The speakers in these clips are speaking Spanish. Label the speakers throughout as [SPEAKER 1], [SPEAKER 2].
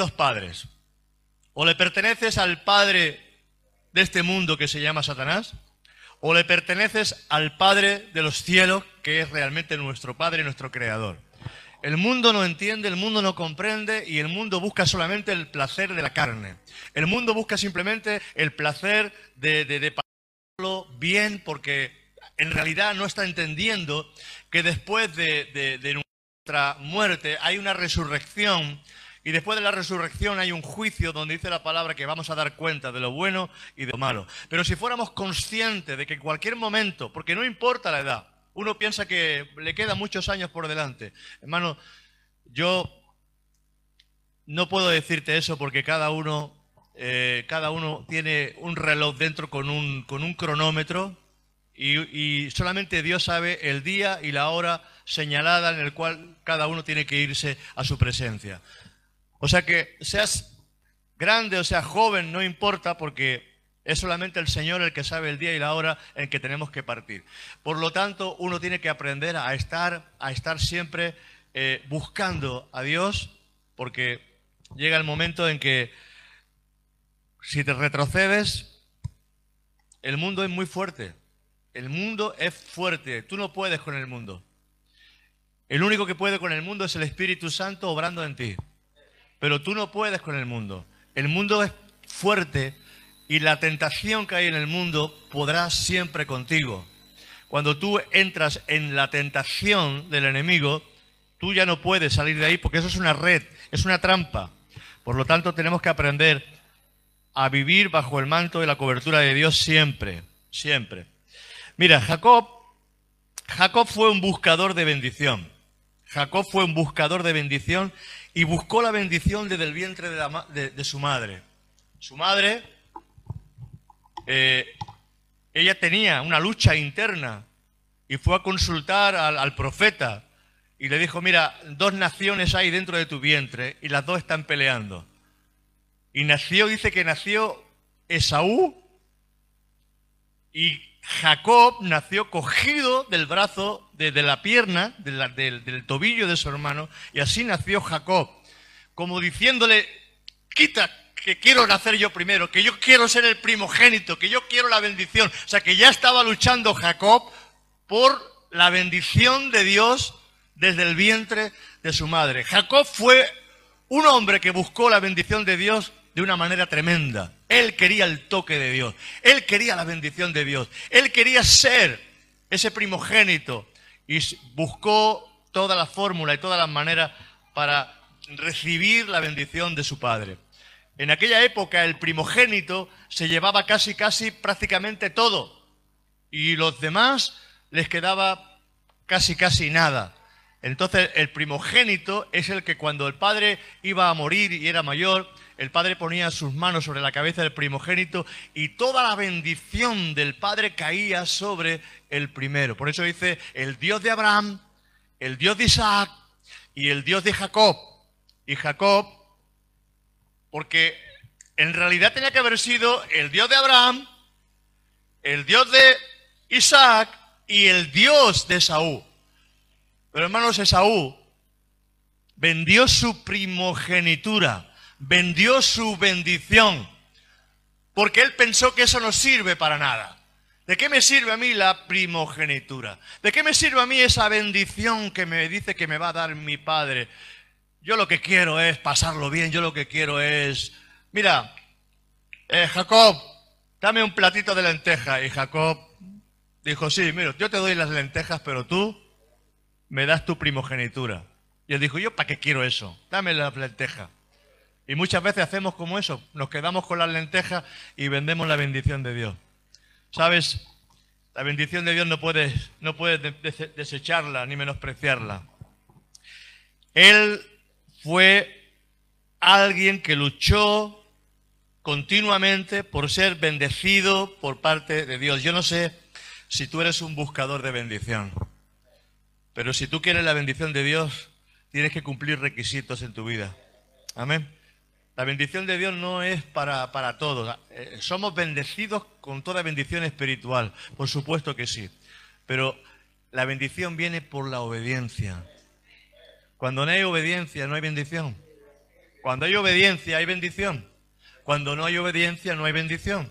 [SPEAKER 1] dos padres. O le perteneces al padre de este mundo que se llama Satanás, o le perteneces al Padre de los cielos, que es realmente nuestro Padre nuestro Creador. El mundo no entiende, el mundo no comprende y el mundo busca solamente el placer de la carne. El mundo busca simplemente el placer de, de, de pasarlo bien porque en realidad no está entendiendo que después de, de- de nuestra muerte hay una resurrección y después de la resurrección hay un juicio donde dice la palabra que vamos a dar cuenta de lo bueno y de lo malo. Pero si fuéramos conscientes de que en cualquier momento, porque no importa la edad, uno piensa que le quedan muchos años por delante. Hermano, yo no puedo decirte eso porque cada uno, eh, cada uno tiene un reloj dentro con un, con un cronómetro y, y solamente Dios sabe el día y la hora señalada en el cual cada uno tiene que irse a su presencia. O sea que seas grande o seas joven, no importa porque es solamente el Señor el que sabe el día y la hora en que tenemos que partir. Por lo tanto, uno tiene que aprender a estar, a estar siempre eh, buscando a Dios porque llega el momento en que si te retrocedes, el mundo es muy fuerte. El mundo es fuerte. Tú no puedes con el mundo. El único que puede con el mundo es el Espíritu Santo obrando en ti. Pero tú no puedes con el mundo. El mundo es fuerte y la tentación que hay en el mundo podrá siempre contigo. Cuando tú entras en la tentación del enemigo, tú ya no puedes salir de ahí porque eso es una red, es una trampa. Por lo tanto, tenemos que aprender a vivir bajo el manto de la cobertura de Dios siempre, siempre. Mira, Jacob, Jacob fue un buscador de bendición. Jacob fue un buscador de bendición y buscó la bendición desde el vientre de, su madre. Su madre, eh, ella tenía una lucha interna y fue a consultar al, al profeta y le dijo, mira, dos naciones hay dentro de tu vientre y las dos están peleando. Y nació, dice que nació Esaú y Jacob nació cogido del brazo, de, de la pierna, del, del tobillo de su hermano, y así nació Jacob, como diciéndole, quita, que quiero nacer yo primero, que yo quiero ser el primogénito, que yo quiero la bendición. O sea, que ya estaba luchando Jacob por la bendición de Dios desde el vientre de su madre. Jacob fue un hombre que buscó la bendición de Dios de una manera tremenda. Él quería el toque de Dios. Él quería la bendición de Dios. Él quería ser ese primogénito y buscó toda la fórmula y todas las maneras para recibir la bendición de su padre. En aquella época el primogénito se llevaba casi, casi prácticamente todo y los demás les quedaba casi, casi nada. Entonces el primogénito es el que cuando el padre iba a morir y era mayor, el padre ponía sus manos sobre la cabeza del primogénito y toda la bendición del padre caía sobre el primero. Por eso dice el Dios de Abraham, el Dios de Isaac y el Dios de Jacob. Y Jacob, porque en realidad tenía que haber sido el Dios de Abraham, el Dios de Isaac y el Dios de Esaú. Pero hermanos, Esaú vendió su primogenitura, vendió su bendición, porque él pensó que eso no sirve para nada. ¿De qué me sirve a mí la primogenitura? ¿De qué me sirve a mí esa bendición que me dice que me va a dar mi padre? Yo lo que quiero es pasarlo bien, yo lo que quiero es... Mira, eh, Jacob, dame un platito de lenteja. Y Jacob dijo, sí, mira, yo te doy las lentejas, pero tú me das tu primogenitura. Y él dijo, ¿yo para qué quiero eso? Dame las lentejas. Y muchas veces hacemos como eso, nos quedamos con las lentejas y vendemos la bendición de Dios. ¿Sabes? La bendición de Dios no puedes, no puedes de- de- desecharla ni menospreciarla. Él fue alguien que luchó continuamente por ser bendecido por parte de Dios. Yo no sé si tú eres un buscador de bendición, pero si tú quieres la bendición de Dios, tienes que cumplir requisitos en tu vida. Amén. La bendición de Dios no es para, para todos. Eh, somos bendecidos con toda bendición espiritual, por supuesto que sí. Pero la bendición viene por la obediencia. Cuando no hay obediencia, no hay bendición. Cuando hay obediencia, hay bendición. Cuando no hay obediencia, no hay bendición.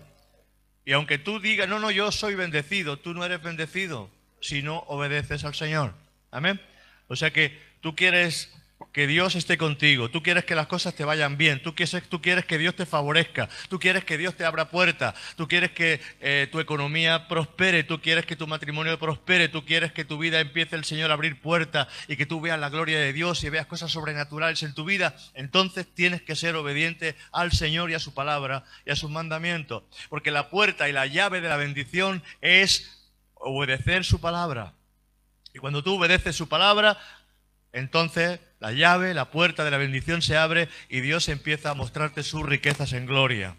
[SPEAKER 1] Y aunque tú digas, no, no, yo soy bendecido, tú no eres bendecido si no obedeces al Señor. Amén. O sea que tú quieres que Dios esté contigo, tú quieres que las cosas te vayan bien, tú quieres, tú quieres que Dios te favorezca, tú quieres que Dios te abra puertas, tú quieres que eh, tu economía prospere, tú quieres que tu matrimonio prospere, tú quieres que tu vida empiece el Señor a abrir puertas y que tú veas la gloria de Dios y veas cosas sobrenaturales en tu vida, entonces tienes que ser obediente al Señor y a su palabra y a sus mandamientos, porque la puerta y la llave de la bendición es obedecer su palabra. Y cuando tú obedeces su palabra, entonces la llave, la puerta de la bendición se abre y Dios empieza a mostrarte sus riquezas en gloria.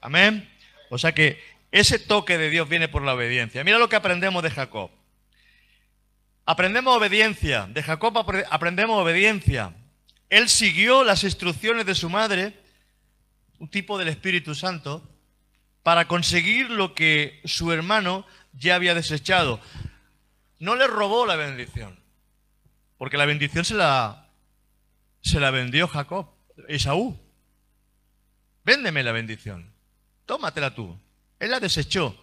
[SPEAKER 1] Amén. O sea que ese toque de Dios viene por la obediencia. Mira lo que aprendemos de Jacob. Aprendemos obediencia. De Jacob apre- aprendemos obediencia. Él siguió las instrucciones de su madre, un tipo del Espíritu Santo, para conseguir lo que su hermano ya había desechado. No le robó la bendición. Porque la bendición se la, se la vendió Jacob, Esaú. Véndeme la bendición. Tómatela tú. Él la desechó.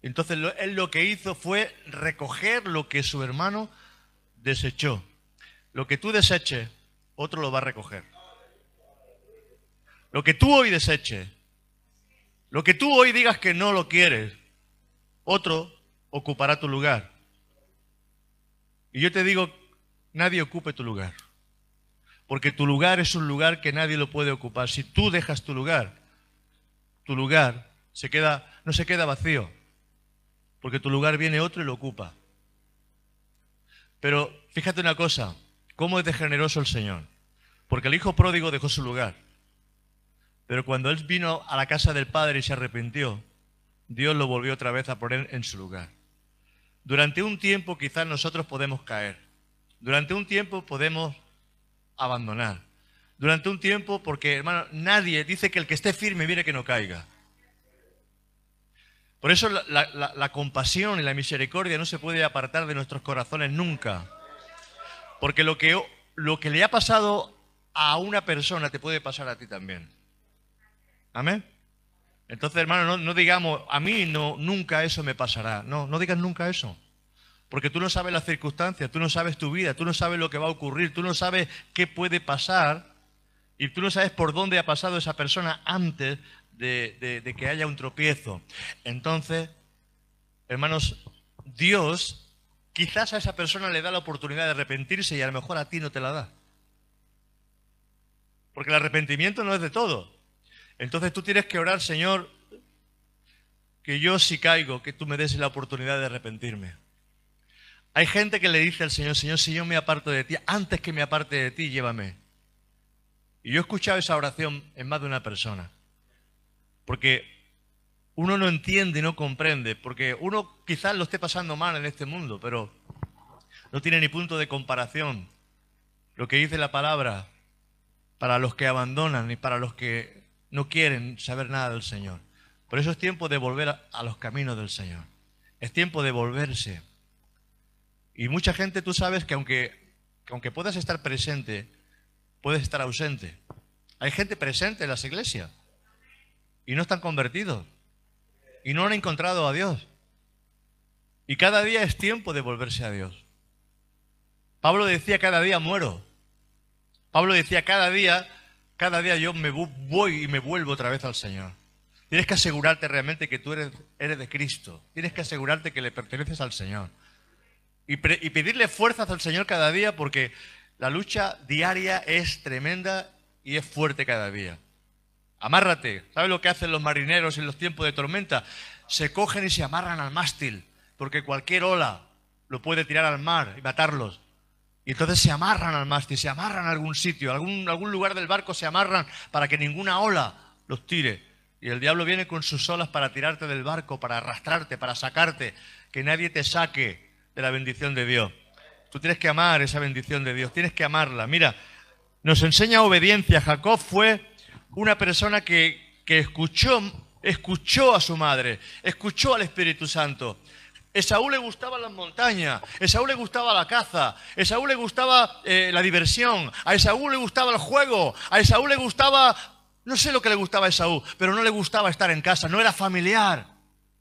[SPEAKER 1] Entonces él lo que hizo fue recoger lo que su hermano desechó. Lo que tú deseches, otro lo va a recoger. Lo que tú hoy deseches, lo que tú hoy digas que no lo quieres, otro ocupará tu lugar. Y yo te digo, nadie ocupe tu lugar. Porque tu lugar es un lugar que nadie lo puede ocupar. Si tú dejas tu lugar, tu lugar se queda, no se queda vacío. Porque tu lugar viene otro y lo ocupa. Pero fíjate una cosa, cómo es de generoso el Señor. Porque el hijo pródigo dejó su lugar. Pero cuando él vino a la casa del Padre y se arrepintió, Dios lo volvió otra vez a poner en su lugar. Durante un tiempo quizás nosotros podemos caer. Durante un tiempo podemos abandonar. Durante un tiempo, porque hermano, nadie dice que el que esté firme mire que no caiga. Por eso la compasión y la misericordia no se puede apartar de nuestros corazones nunca. Porque lo que, lo que le ha pasado a una persona te puede pasar a ti también. Amén. Entonces, hermano, no, no digamos, a mí no, nunca eso me pasará. No, no digas nunca eso. Porque tú no sabes las circunstancias, tú no sabes tu vida, tú no sabes lo que va a ocurrir, tú no sabes qué puede pasar y tú no sabes por dónde ha pasado esa persona antes de, que haya un tropiezo. Entonces, hermanos, Dios quizás a esa persona le da la oportunidad de arrepentirse y a lo mejor a ti no te la da. Porque el arrepentimiento no es de todo. Entonces tú tienes que orar, Señor, que yo si caigo, que tú me des la oportunidad de arrepentirme. Hay gente que le dice al Señor, Señor, si yo me aparto de ti, antes que me aparte de ti, llévame. Y yo he escuchado esa oración en más de una persona. Porque uno no entiende y no comprende, porque uno quizás lo esté pasando mal en este mundo, pero no tiene ni punto de comparación. Lo que dice la palabra para los que abandonan y para los que no quieren saber nada del Señor. Por eso es tiempo de volver a, a los caminos del Señor. Es tiempo de volverse. Y mucha gente, tú sabes que aunque, que aunque puedas estar presente, puedes estar ausente. Hay gente presente en las iglesias y no están convertidos y no han encontrado a Dios. Y cada día es tiempo de volverse a Dios. Pablo decía, cada día muero. Pablo decía, cada día, cada día yo me voy y me vuelvo otra vez al Señor. Tienes que asegurarte realmente que tú eres, eres de Cristo. Tienes que asegurarte que le perteneces al Señor. Y, pedirle fuerzas al Señor cada día porque la lucha diaria es tremenda y es fuerte cada día. Amárrate. ¿Sabes lo que hacen los marineros en los tiempos de tormenta? Se cogen y se amarran al mástil porque cualquier ola lo puede tirar al mar y matarlos. Y entonces se amarran al mástil, se amarran a algún sitio, a algún, algún lugar del barco se amarran para que ninguna ola los tire. Y el diablo viene con sus olas para tirarte del barco, para arrastrarte, para sacarte, que nadie te saque de la bendición de Dios. Tú tienes que amar esa bendición de Dios, tienes que amarla. Mira, nos enseña obediencia. Jacob fue una persona que, que escuchó, escuchó a su madre, escuchó al Espíritu Santo. Esaú le gustaban las montañas, Esaú le gustaba la caza, Esaú le gustaba eh, la diversión, a Esaú le gustaba el juego, a Esaú le gustaba, no sé lo que le gustaba a Esaú, pero no le gustaba estar en casa, no era familiar,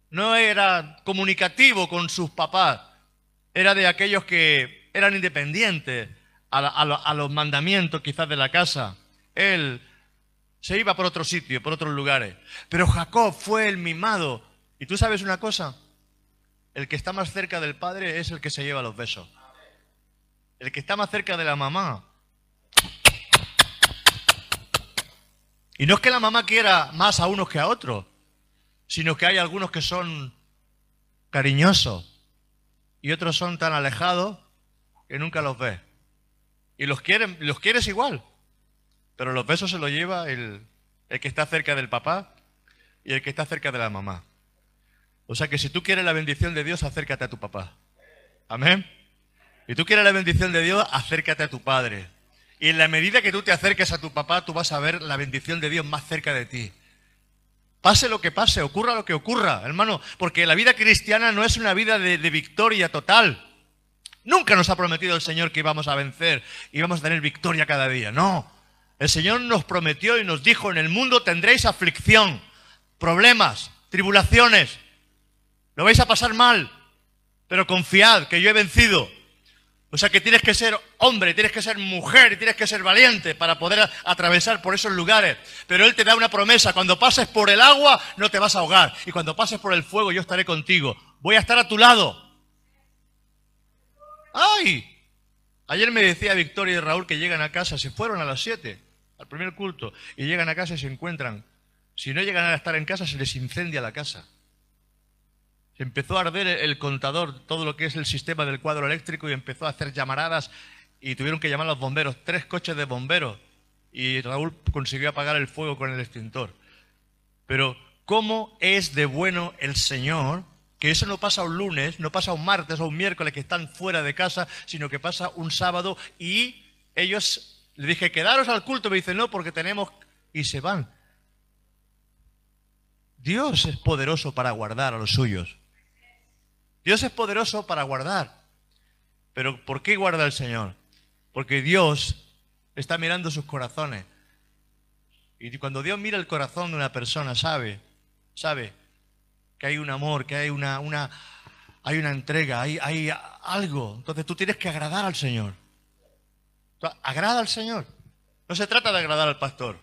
[SPEAKER 1] no era comunicativo con sus papás, era de aquellos que eran independientes a, los mandamientos quizás de la casa. Él se iba por otro sitio, por otros lugares. Pero Jacob fue el mimado. ¿Y tú sabes una cosa? El que está más cerca del padre es el que se lleva los besos. El que está más cerca de la mamá. Y no es que la mamá quiera más a unos que a otros, sino que hay algunos que son cariñosos y otros son tan alejados que nunca los ves. Y los, quieren, los quieres igual, pero los besos se los lleva el, el que está cerca del papá y el que está cerca de la mamá. O sea que si tú quieres la bendición de Dios, acércate a tu papá. Amén. Y tú quieres la bendición de Dios, acércate a tu padre. Y en la medida que tú te acerques a tu papá, tú vas a ver la bendición de Dios más cerca de ti. Pase lo que pase, ocurra lo que ocurra, hermano, porque la vida cristiana no es una vida de, victoria total. Nunca nos ha prometido el Señor que íbamos a vencer y vamos a tener victoria cada día. No. El Señor nos prometió y nos dijo, en el mundo tendréis aflicción, problemas, tribulaciones. Lo vais a pasar mal, pero confiad que yo he vencido. O sea que tienes que ser hombre, tienes que ser mujer, tienes que ser valiente para poder atravesar por esos lugares. Pero Él te da una promesa, cuando pases por el agua no te vas a ahogar. Y cuando pases por el fuego yo estaré contigo. Voy a estar a tu lado. ¡Ay! Ayer me decía Victoria y Raúl que llegan a casa, se fueron a las 7, al primer culto, y llegan a casa y se encuentran. Si no llegan a estar en casa, se les incendia la casa. Empezó a arder el contador, todo lo que es el sistema del cuadro eléctrico, y empezó a hacer llamaradas y tuvieron que llamar a los bomberos, tres coches de bomberos, y Raúl consiguió apagar el fuego con el extintor. Pero, ¿cómo es de bueno el Señor? Que eso no pasa un lunes, no pasa un martes o un miércoles que están fuera de casa, sino que pasa un sábado y ellos, le dije, quedaros al culto, me dicen, no, porque tenemos, y se van. Dios es poderoso para guardar a los suyos. Dios es poderoso para guardar. Pero ¿por qué guarda el Señor? Porque Dios está mirando sus corazones. Y cuando Dios mira el corazón de una persona, sabe, sabe que hay un amor, que hay una, una, hay una entrega, hay, hay algo. Entonces tú tienes que agradar al Señor. Agrada al Señor. No se trata de agradar al pastor.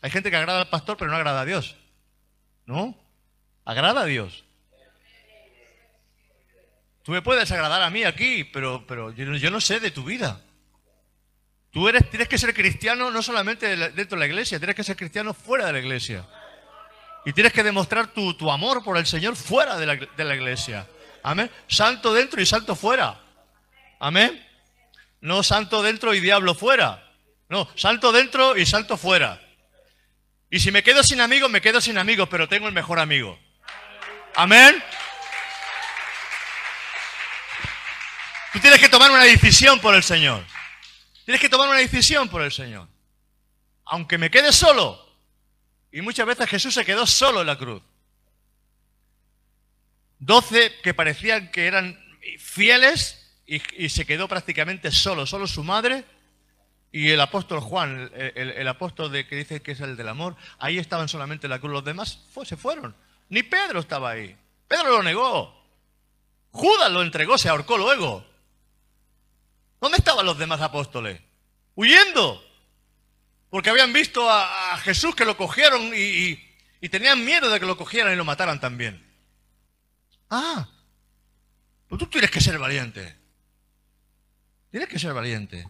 [SPEAKER 1] Hay gente que agrada al pastor pero no agrada a Dios. ¿No? Agrada a Dios. Tú me puedes agradar a mí aquí, pero, pero yo, yo no sé de tu vida. Tú eres, tienes que ser cristiano no solamente de la- dentro de la iglesia, tienes que ser cristiano fuera de la iglesia. Y tienes que demostrar tu, tu amor por el Señor fuera de la, de la iglesia. Amén. Santo dentro y santo fuera. Amén. No santo dentro y diablo fuera. No, santo dentro y santo fuera. Y si me quedo sin amigos, me quedo sin amigos, pero tengo el mejor amigo. Amén. Tú tienes que tomar una decisión por el Señor. Tienes que tomar una decisión por el Señor. Aunque me quede solo. Y muchas veces Jesús se quedó solo en la cruz. Doce que parecían que eran fieles y, se quedó prácticamente solo. Solo su madre y el apóstol Juan, el, apóstol de, que dice que es el del amor. Ahí estaban solamente en la cruz. Los demás se fueron. Ni Pedro estaba ahí. Pedro lo negó. Judas lo entregó, se ahorcó luego. ¿Dónde estaban los demás apóstoles? Huyendo. Porque habían visto a, Jesús que lo cogieron y, y- y tenían miedo de que lo cogieran y lo mataran también. Ah, pues tú tienes que ser valiente. Tienes que ser valiente.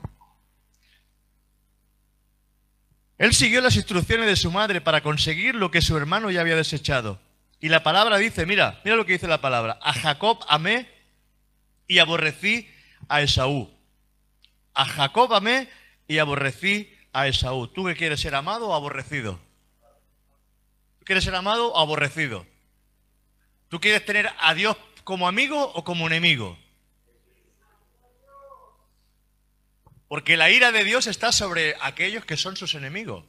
[SPEAKER 1] Él siguió las instrucciones de su madre para conseguir lo que su hermano ya había desechado. Y la palabra dice, mira, mira lo que dice la palabra. A Jacob amé y aborrecí a Esaú. A Jacob amé y aborrecí a Esaú. ¿Tú qué quieres ser amado o aborrecido? ¿Tú quieres ser amado o aborrecido? ¿Tú quieres tener a Dios como amigo o como enemigo? Porque la ira de Dios está sobre aquellos que son sus enemigos.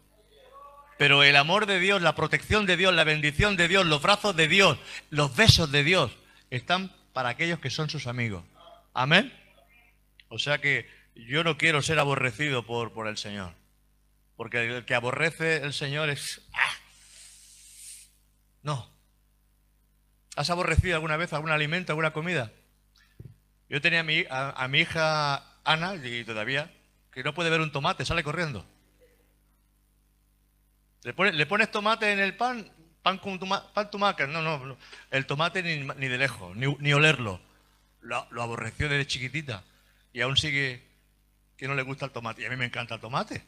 [SPEAKER 1] Pero el amor de Dios, la protección de Dios, la bendición de Dios, los brazos de Dios, los besos de Dios, están para aquellos que son sus amigos. Amén. O sea que yo no quiero ser aborrecido por, por el Señor. Porque el que aborrece el Señor es... ¡ah! No. ¿Has aborrecido alguna vez algún alimento, alguna comida? Yo tenía a mi, a mi hija Ana, y todavía, que no puede ver un tomate, sale corriendo. Le, pones tomate en el pan, pan con pan tumaca. No, no, el tomate ni, ni de lejos, ni, olerlo. Lo, lo, aborreció desde chiquitita. Y aún sigue que no le gusta el tomate. Y a mí me encanta el tomate.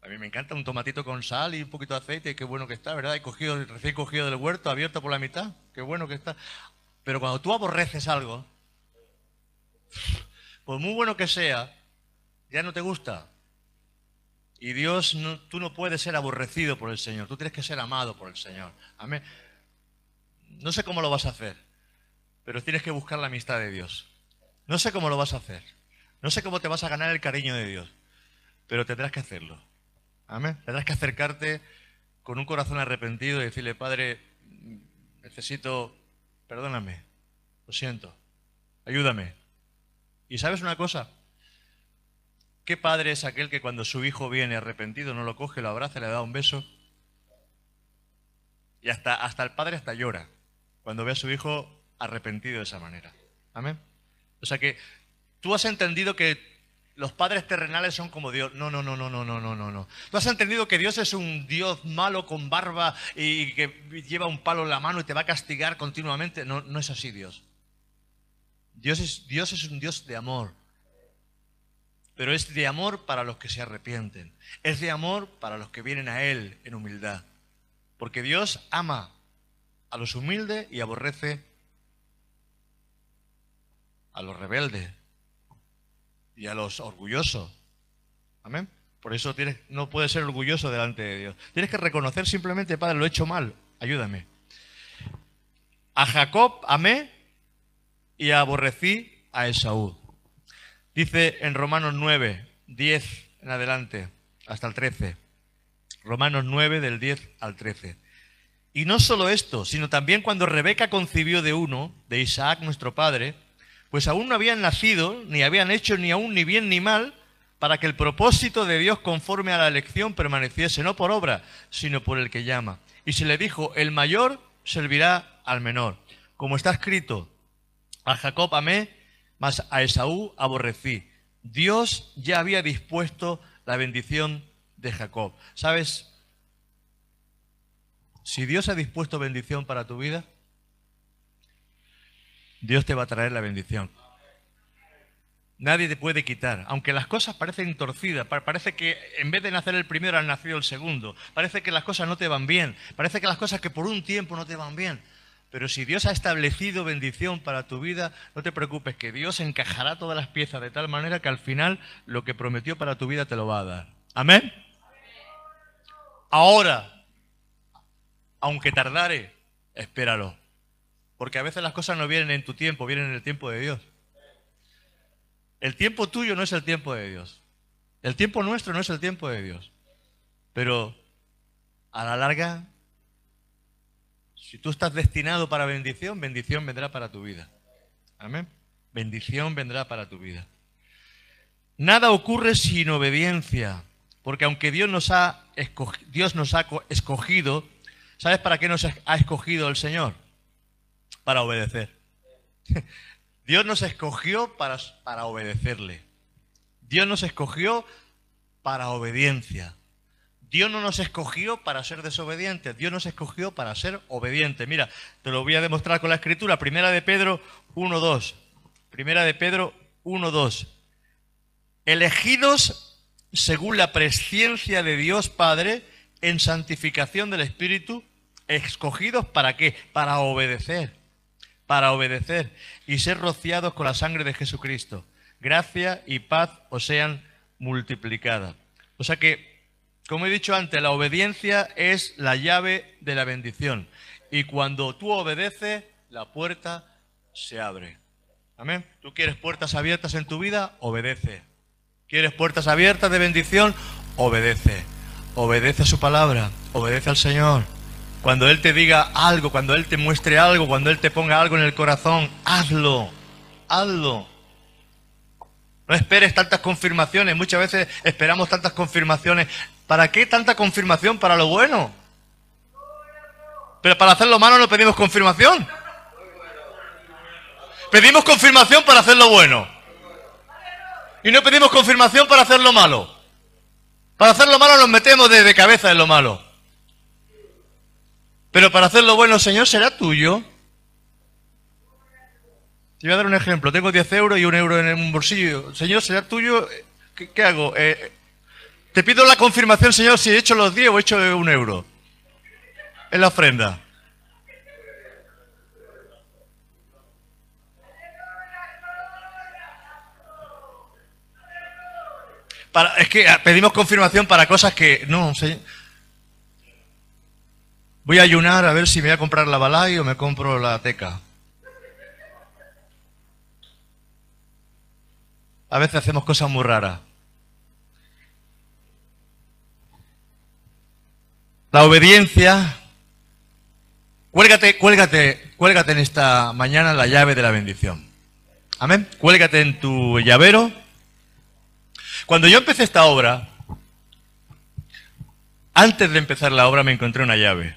[SPEAKER 1] A mí me encanta un tomatito con sal y un poquito de aceite. Qué bueno que está, ¿verdad? He cogido, recién cogido del huerto, abierto por la mitad. Qué bueno que está. Pero cuando tú aborreces algo, por muy bueno que sea, ya no te gusta. Y Dios, tú no puedes ser aborrecido por el Señor, tú tienes que ser amado por el Señor. Amén. No sé cómo lo vas a hacer, pero tienes que buscar la amistad de Dios. No sé cómo lo vas a hacer. No sé cómo te vas a ganar el cariño de Dios, pero tendrás que hacerlo. Amén. Tendrás que acercarte con un corazón arrepentido y decirle, Padre, necesito, perdóname, lo siento, ayúdame. ¿Y sabes una cosa? ¿Qué padre es aquel que cuando su hijo viene arrepentido no lo coge, lo abraza, le da un beso? Y hasta, hasta el padre hasta llora cuando ve a su hijo arrepentido de esa manera. Amén. O sea que tú has entendido que los padres terrenales son como Dios. No, no, no, no, no, no, no, no, no. Tú has entendido que Dios es un Dios malo con barba y que lleva un palo en la mano y te va a castigar continuamente. No, no es así Dios. Dios es, Dios es un Dios de amor pero es de amor para los que se arrepienten. Es de amor para los que vienen a Él en humildad. Porque Dios ama a los humildes y aborrece a los rebeldes y a los orgullosos. Amén. Por eso tienes, no puedes ser orgulloso delante de Dios. Tienes que reconocer simplemente, Padre, lo he hecho mal, ayúdame. A Jacob amé y aborrecí a Esaú. Dice en Romanos 9, 10 en adelante, hasta el 13. Romanos 9 del 10 al 13. Y no solo esto, sino también cuando Rebeca concibió de uno, de Isaac nuestro padre, pues aún no habían nacido, ni habían hecho ni aún ni bien ni mal, para que el propósito de Dios conforme a la elección permaneciese no por obra, sino por el que llama. Y se le dijo, el mayor servirá al menor. Como está escrito, a Jacob amé mas a Esaú aborrecí. Dios ya había dispuesto la bendición de Jacob. ¿Sabes? Si Dios ha dispuesto bendición para tu vida, Dios te va a traer la bendición. Nadie te puede quitar. Aunque las cosas parecen torcidas, parece que en vez de nacer el primero han nacido el segundo, parece que las cosas no te van bien, parece que las cosas que por un tiempo no te van bien. Pero si Dios ha establecido bendición para tu vida, no te preocupes, que Dios encajará todas las piezas de tal manera que al final lo que prometió para tu vida te lo va a dar. Amén. Ahora, aunque tardare, espéralo. Porque a veces las cosas no vienen en tu tiempo, vienen en el tiempo de Dios. El tiempo tuyo no es el tiempo de Dios. El tiempo nuestro no es el tiempo de Dios. Pero a la larga si tú estás destinado para bendición, bendición vendrá para tu vida. Amén. Bendición vendrá para tu vida. Nada ocurre sin obediencia, porque aunque Dios nos ha, escogido, Dios nos ha escogido, ¿sabes para qué nos ha escogido el Señor? Para obedecer. Dios nos escogió para, para obedecerle. Dios nos escogió para obediencia. Dios no nos escogió para ser desobedientes, Dios nos escogió para ser obedientes. Mira, te lo voy a demostrar con la escritura. Primera de Pedro 1.2. Primera de Pedro 1.2. Elegidos según la presciencia de Dios Padre en santificación del Espíritu Escogidos para qué? Para obedecer. Para obedecer y ser rociados con la sangre de Jesucristo. Gracia y paz os sean multiplicadas. O sea que, como he dicho antes, la obediencia es la llave de la bendición. Y cuando tú obedeces, la puerta se abre. Amén. ¿Tú quieres puertas abiertas en tu vida? Obedece. ¿Quieres puertas abiertas de bendición? Obedece. Obedece a su palabra. Obedece al Señor. Cuando Él te diga algo, cuando Él te muestre algo, cuando Él te ponga algo en el corazón, hazlo. Hazlo. No esperes tantas confirmaciones. Muchas veces esperamos tantas confirmaciones. ¿Para qué tanta confirmación? Para lo bueno. Pero para hacer lo malo no pedimos confirmación. Pedimos confirmación para hacer lo bueno. Y no pedimos confirmación para hacer lo malo. Para hacer lo malo nos metemos de, cabeza en lo malo. Pero para hacer lo bueno, Señor, será tuyo. Te voy a dar un ejemplo. Tengo 10 euros y un euro en un bolsillo. Señor, será tuyo. ¿Qué, hago? Eh, te pido la confirmación, Señor, si he hecho los 10 o he hecho un euro. En la ofrenda. es que ah, pedimos confirmación para cosas que no, sé. Voy a ayunar a ver si me voy a comprar la balay o me compro la teca. A veces hacemos cosas muy raras. La obediencia. Cuélgate, cuélgate, cuélgate en esta mañana la llave de la bendición. Amén. Cuélgate en tu llavero cuando yo empecé esta obra, antes de empezar la obra me encontré una llave.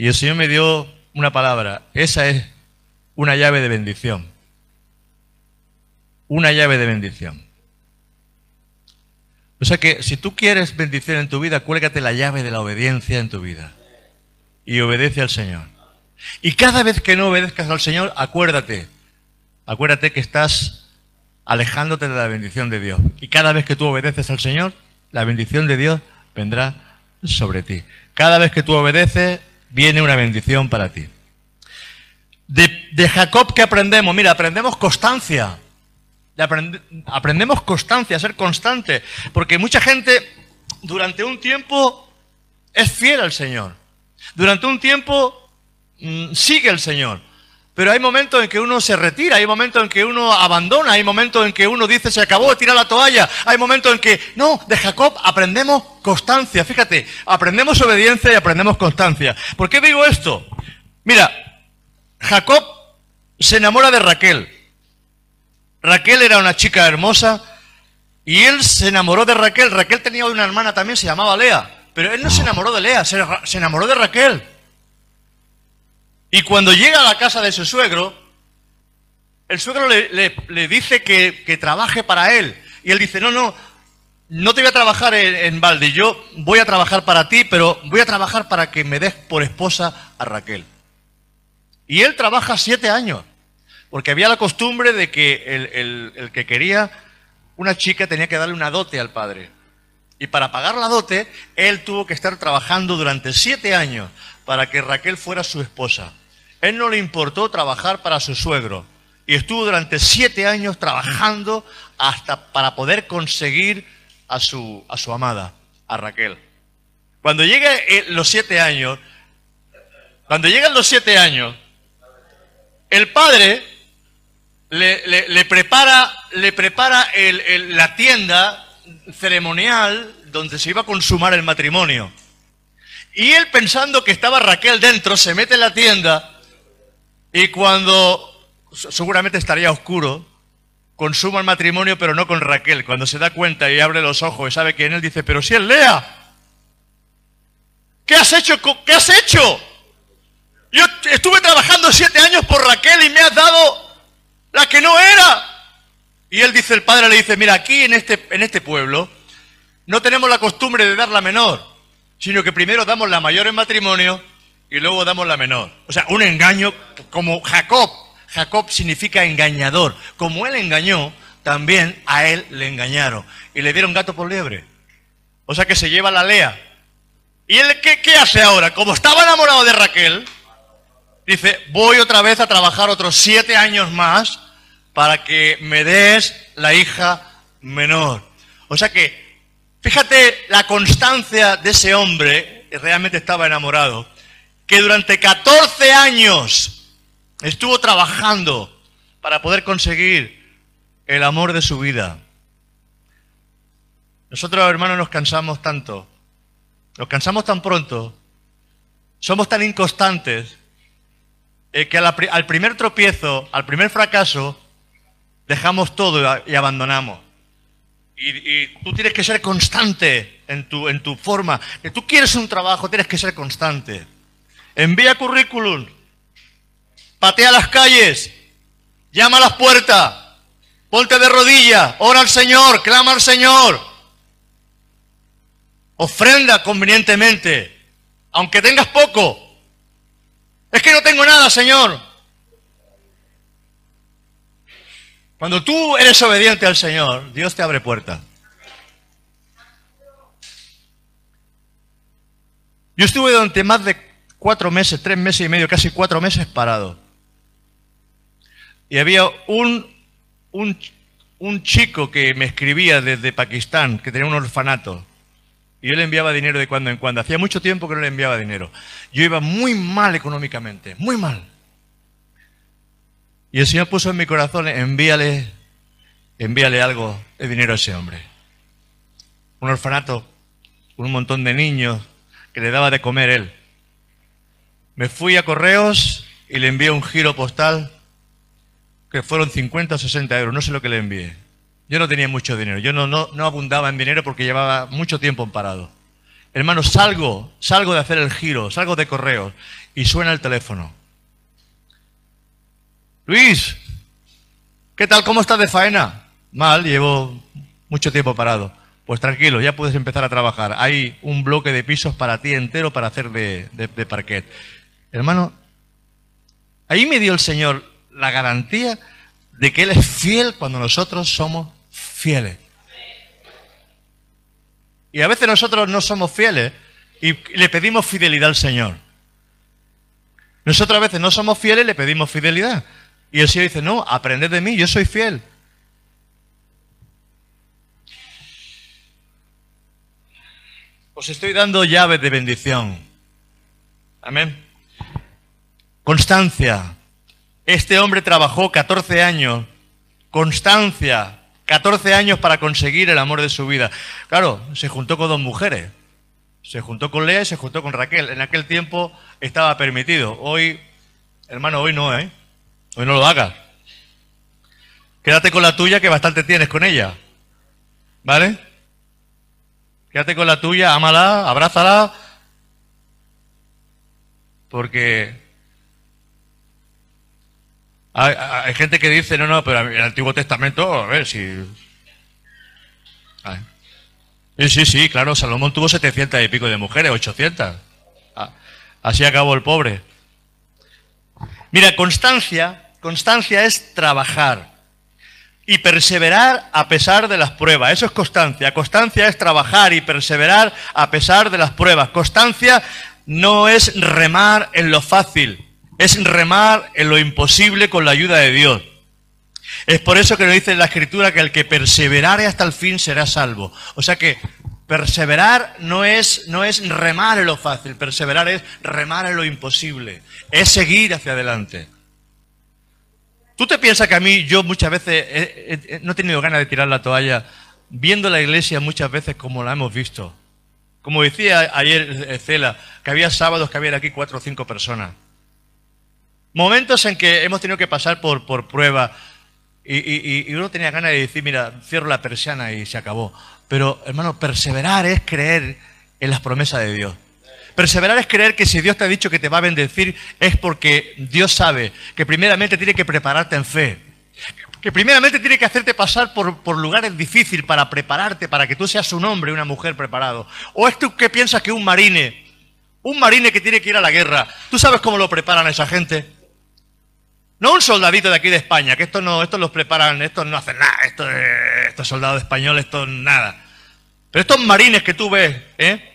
[SPEAKER 1] Y el Señor me dio una palabra. Esa es una llave de bendición. Una llave de bendición. O sea que si tú quieres bendición en tu vida, cuélgate la llave de la obediencia en tu vida. Y obedece al Señor. Y cada vez que no obedezcas al Señor, acuérdate. Acuérdate que estás alejándote de la bendición de Dios. Y cada vez que tú obedeces al Señor, la bendición de Dios vendrá sobre ti. Cada vez que tú obedeces, viene una bendición para ti. De, Jacob, ¿qué aprendemos? Mira, aprendemos constancia. aprendemos constancia, ser constante. Porque mucha gente durante un tiempo es fiel al Señor. Durante un tiempo mm, sigue al Señor. Pero hay momentos en que uno se retira, hay momentos en que uno abandona, hay momentos en que uno dice se acabó, tira la toalla, hay momentos en que, no, de Jacob aprendemos constancia, fíjate, aprendemos obediencia y aprendemos constancia. ¿Por qué digo esto? Mira, Jacob se enamora de Raquel. Raquel era una chica hermosa y él se enamoró de Raquel. Raquel tenía una hermana también, se llamaba Lea, pero él no se enamoró de Lea, se enamoró de Raquel. Y cuando llega a la casa de su suegro, el suegro le, dice que, trabaje para él. Y él dice, no, no, no te voy a trabajar en, en, balde, yo voy a trabajar para ti, pero voy a trabajar para que me des por esposa a Raquel. Y él trabaja siete años, porque había la costumbre de que el, el que quería una chica tenía que darle una dote al padre. Y para pagar la dote, él tuvo que estar trabajando durante siete años para que Raquel fuera su esposa. Él no le importó trabajar para su suegro y estuvo durante siete años trabajando hasta para poder conseguir a su, a su amada, a Raquel. Cuando lleguen los siete años, cuando llegan los siete años, el padre le, prepara, le prepara la tienda ceremonial donde se iba a consumar el matrimonio. Y él pensando que estaba Raquel dentro, se mete en la tienda y cuando seguramente estaría oscuro, consuma el matrimonio, pero no con Raquel. Cuando se da cuenta y abre los ojos y sabe que en él dice, pero si él Lea, ¿qué has hecho? ¿Qué has hecho? Yo estuve trabajando siete años por Raquel y me has dado la que no era. Y él dice, el padre le dice, mira, aquí en este, en este pueblo no tenemos la costumbre de dar la menor, sino que primero damos la mayor en matrimonio y luego damos la menor. O sea, un engaño como Jacob. Jacob significa engañador. Como él engañó, también a él le engañaron. Y le dieron gato por liebre. O sea que se lleva la lea. ¿Y él qué, hace ahora? Como estaba enamorado de Raquel, dice, voy otra vez a trabajar otros siete años más para que me des la hija menor. O sea que, fíjate la constancia de ese hombre, realmente estaba enamorado, que durante 14 años estuvo trabajando para poder conseguir el amor de su vida. Nosotros, hermanos, nos cansamos tanto, nos cansamos tan pronto, somos tan inconstantes, eh, que al, primer tropiezo, al primer fracaso, dejamos todo y abandonamos. Y, y, tú tienes que ser constante en tu, en tu forma. Que tú quieres un trabajo, tienes que ser constante. Envía currículum. Patea las calles. Llama a las puertas. Ponte de rodillas. Ora al Señor. Clama al Señor. Ofrenda convenientemente. Aunque tengas poco. Es que no tengo nada, Señor. Cuando tú eres obediente al Señor, Dios te abre puertas. Yo estuve durante más de cuatro meses, tres meses y medio, casi cuatro meses parado. Y había un, un, un chico que me escribía desde Pakistán, que tenía un orfanato. Y yo le enviaba dinero de cuando en cuando. Hacía mucho tiempo que no le enviaba dinero. Yo iba muy mal económicamente, muy mal. Y el Señor puso en mi corazón, envíale, envíale algo de dinero a ese hombre. Un orfanato, un montón de niños que le daba de comer él. Me fui a correos y le envié un giro postal que fueron 50 o 60 euros, no sé lo que le envié. Yo no tenía mucho dinero, yo no, no, no abundaba en dinero porque llevaba mucho tiempo en parado. Hermano, salgo, salgo de hacer el giro, salgo de correos y suena el teléfono. Luis, ¿qué tal? ¿Cómo estás de faena? Mal, llevo mucho tiempo parado. Pues tranquilo, ya puedes empezar a trabajar. Hay un bloque de pisos para ti entero para hacer de, de, de parquet. Hermano, ahí me dio el Señor la garantía de que Él es fiel cuando nosotros somos fieles. Y a veces nosotros no somos fieles y le pedimos fidelidad al Señor. Nosotros a veces no somos fieles y le pedimos fidelidad. Y el Señor dice, no, aprended de mí, yo soy fiel. Os estoy dando llaves de bendición. Amén. Constancia. Este hombre trabajó 14 años. Constancia. 14 años para conseguir el amor de su vida. Claro, se juntó con dos mujeres. Se juntó con Lea y se juntó con Raquel. En aquel tiempo estaba permitido. Hoy, hermano, hoy no, ¿eh? Hoy no lo hagas. Quédate con la tuya que bastante tienes con ella. ¿Vale? Quédate con la tuya, ámala, abrázala. Porque hay, gente que dice, no, no, pero el Antiguo Testamento, a ver si... Sí, sí, sí, claro, Salomón tuvo 700 y pico de mujeres, 800. Así acabó el pobre. Mira, constancia, constancia es trabajar y perseverar a pesar de las pruebas. Eso es constancia. Constancia es trabajar y perseverar a pesar de las pruebas. Constancia no es remar en lo fácil, es remar en lo imposible con la ayuda de Dios. Es por eso que nos dice la Escritura que el que perseverare hasta el fin será salvo. O sea que perseverar no es, no es remar en lo fácil, perseverar es remar en lo imposible, es seguir hacia adelante. ¿Tú te piensas que a mí yo muchas veces no he tenido ganas de tirar la toalla viendo la iglesia muchas veces como la hemos visto? Como decía ayer Cela, que había sábados que había aquí cuatro o cinco personas. Momentos en que hemos tenido que pasar por, por prueba y, y, y, uno tenía ganas de decir, mira, cierro la persiana y se acabó. Pero, hermano, perseverar es creer en las promesas de Dios. Perseverar es creer que si Dios te ha dicho que te va a bendecir es porque Dios sabe que primeramente tiene que prepararte en fe. Que primeramente tiene que hacerte pasar por, por lugares difíciles para prepararte, para que tú seas un hombre, una mujer preparado. ¿O es tú que piensas que un marine, un marine que tiene que ir a la guerra, ¿tú sabes cómo lo preparan a esa gente? No un soldadito de aquí de España, que estos no, estos los preparan, estos no hacen nada, estos, estos soldados españoles, estos nada. Pero estos marines que tú ves, ¿eh?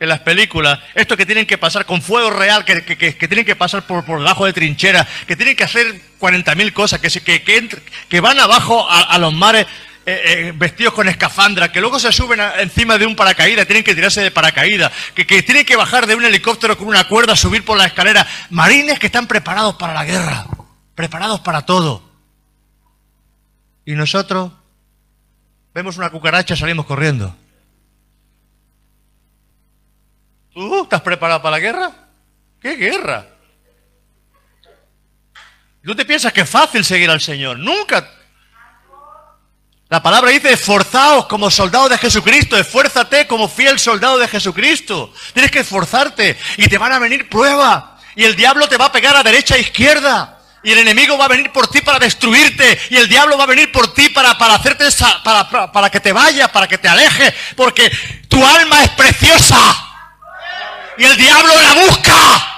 [SPEAKER 1] en las películas, estos que tienen que pasar con fuego real, que, que, que, tienen que pasar por, por debajo de trincheras, que tienen que hacer 40.000 cosas, que, que, que, van abajo a, los mares eh, eh, vestidos con escafandra, que luego se suben encima de un paracaídas, tienen que tirarse de paracaídas, que, que tienen que bajar de un helicóptero con una cuerda, subir por la escalera. Marines que están preparados para la guerra preparados para todo. Y nosotros vemos una cucaracha y salimos corriendo. ¿Tú estás preparado para la guerra? ¿Qué guerra? ¿Tú te piensas que es fácil seguir al Señor? Nunca. La palabra dice, esforzaos como soldado de Jesucristo, esfuérzate como fiel soldado de Jesucristo. Tienes que esforzarte y te van a venir pruebas y el diablo te va a pegar a derecha e izquierda. Y el enemigo va a venir por ti para destruirte. Y el diablo va a venir por ti para, para hacerte esa, para, para, para, que te vaya para que te aleje Porque tu alma es preciosa. Y el diablo la busca.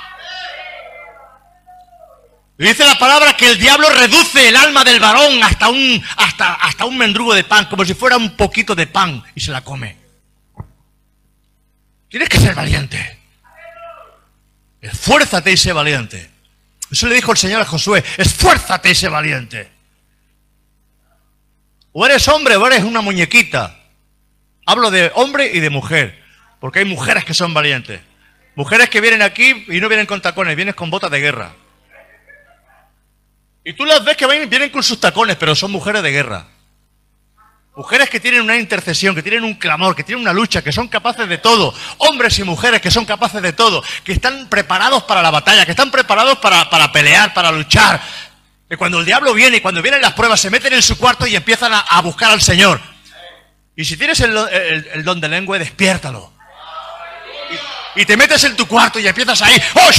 [SPEAKER 1] Y dice la palabra que el diablo reduce el alma del varón hasta un, hasta, hasta un mendrugo de pan, como si fuera un poquito de pan, y se la come. Tienes que ser valiente. Esfuérzate y sé valiente. Eso le dijo el Señor a Josué, esfuérzate ese valiente. O eres hombre o eres una muñequita. Hablo de hombre y de mujer, porque hay mujeres que son valientes. Mujeres que vienen aquí y no vienen con tacones, vienen con botas de guerra. Y tú las ves que vienen con sus tacones, pero son mujeres de guerra. Mujeres que tienen una intercesión, que tienen un clamor, que tienen una lucha, que son capaces de todo. Hombres y mujeres que son capaces de todo, que están preparados para la batalla, que están preparados para, para pelear, para luchar. Que cuando el diablo viene y cuando vienen las pruebas se meten en su cuarto y empiezan a, a buscar al Señor. Y si tienes el, el, el don de lengua, despiértalo. Y, te metes en tu cuarto y empiezas ahí. ¡Oh,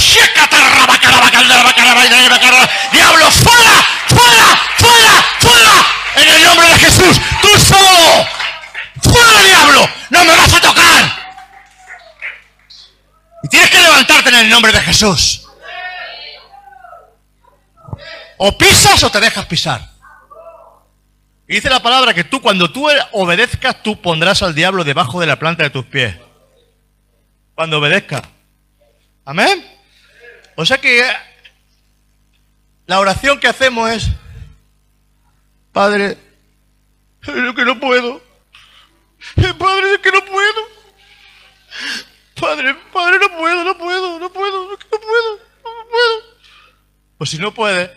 [SPEAKER 1] ¡Diablo, fuera! ¡Fuera! ¡Fuera! ¡Fuera! En el nombre de Jesús, tú solo. ¡Fuera, diablo! ¡No me vas a tocar! Y tienes que levantarte en el nombre de Jesús. O pisas o te dejas pisar. Y dice la palabra que tú, cuando tú er-, obedezcas, tú pondrás al diablo debajo de la planta de tus pies. Cuando obedezcas. Amén. O sea que eh, la oración que hacemos es, Padre, es que no puedo. Padre, es que no puedo. Padre, Padre, no puedo, no puedo, no puedo, no puedo, no puedo. Pues si no puede,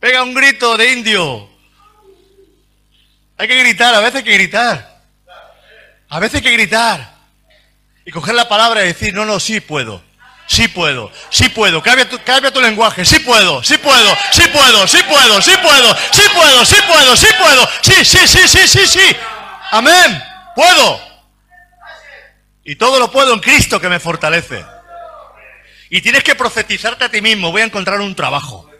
[SPEAKER 1] pega un grito de indio. Hay que gritar, a veces hay que gritar. A veces hay que gritar. Y coger la palabra y decir, no, no, sí puedo. Sí puedo, sí puedo, cambia tu, tu lenguaje, sí puedo, sí puedo, sí puedo, sí puedo, sí puedo, sí puedo, sí puedo, sí puedo, sí, sí, sí, sí, sí, sí. Amén, puedo. Y todo lo puedo en Cristo que me fortalece. Y tienes que profetizarte a ti mismo, voy a encontrar un trabajo.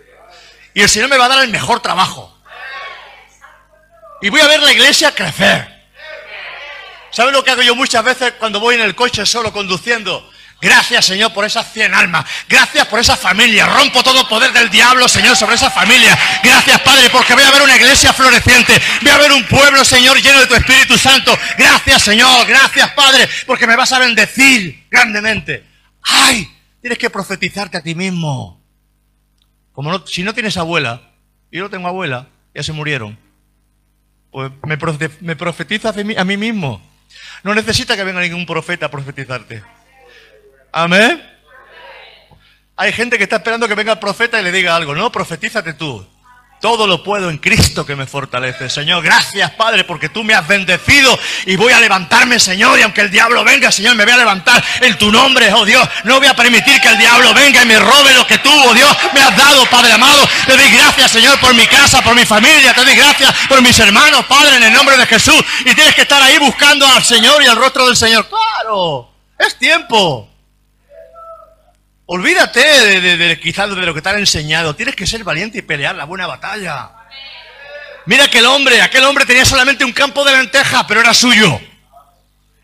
[SPEAKER 1] Y el Señor me va a dar el mejor trabajo. Y voy a ver la iglesia crecer. ¿Sabes lo que hago yo muchas veces cuando voy en el coche solo conduciendo? Gracias, Señor, por esas 100 almas. Gracias por esa familia. Rompo todo poder del diablo, Señor, sobre esa familia. Gracias, Padre, porque voy a ver una iglesia floreciente. Voy a ver un pueblo, Señor, lleno de tu Espíritu Santo. Gracias, Señor. Gracias, Padre, porque me vas a bendecir grandemente. ¡Ay! Tienes que profetizarte a ti mismo. Como no, si no tienes abuela, yo no tengo abuela, ya se murieron. Pues me, me profetiza a mí mismo. No necesita que venga ningún profeta a profetizarte. Amén. Hay gente que está esperando que venga el profeta y le diga algo. No, profetízate tú. Todo lo puedo en Cristo que me fortalece. Señor, gracias Padre porque tú me has bendecido y voy a levantarme, Señor. Y aunque el diablo venga, Señor, me voy a levantar en tu nombre, oh Dios. No voy a permitir que el diablo venga y me robe lo que tú, oh Dios, me has dado, Padre amado. Te doy gracias, Señor, por mi casa, por mi familia. Te doy gracias por mis hermanos, Padre, en el nombre de Jesús. Y tienes que estar ahí buscando al Señor y al rostro del Señor. Claro, es tiempo. Olvídate de, de, quizás de lo que te han enseñado. Tienes que ser valiente y pelear la buena batalla. Mira aquel hombre, aquel hombre tenía solamente un campo de lenteja, pero era suyo.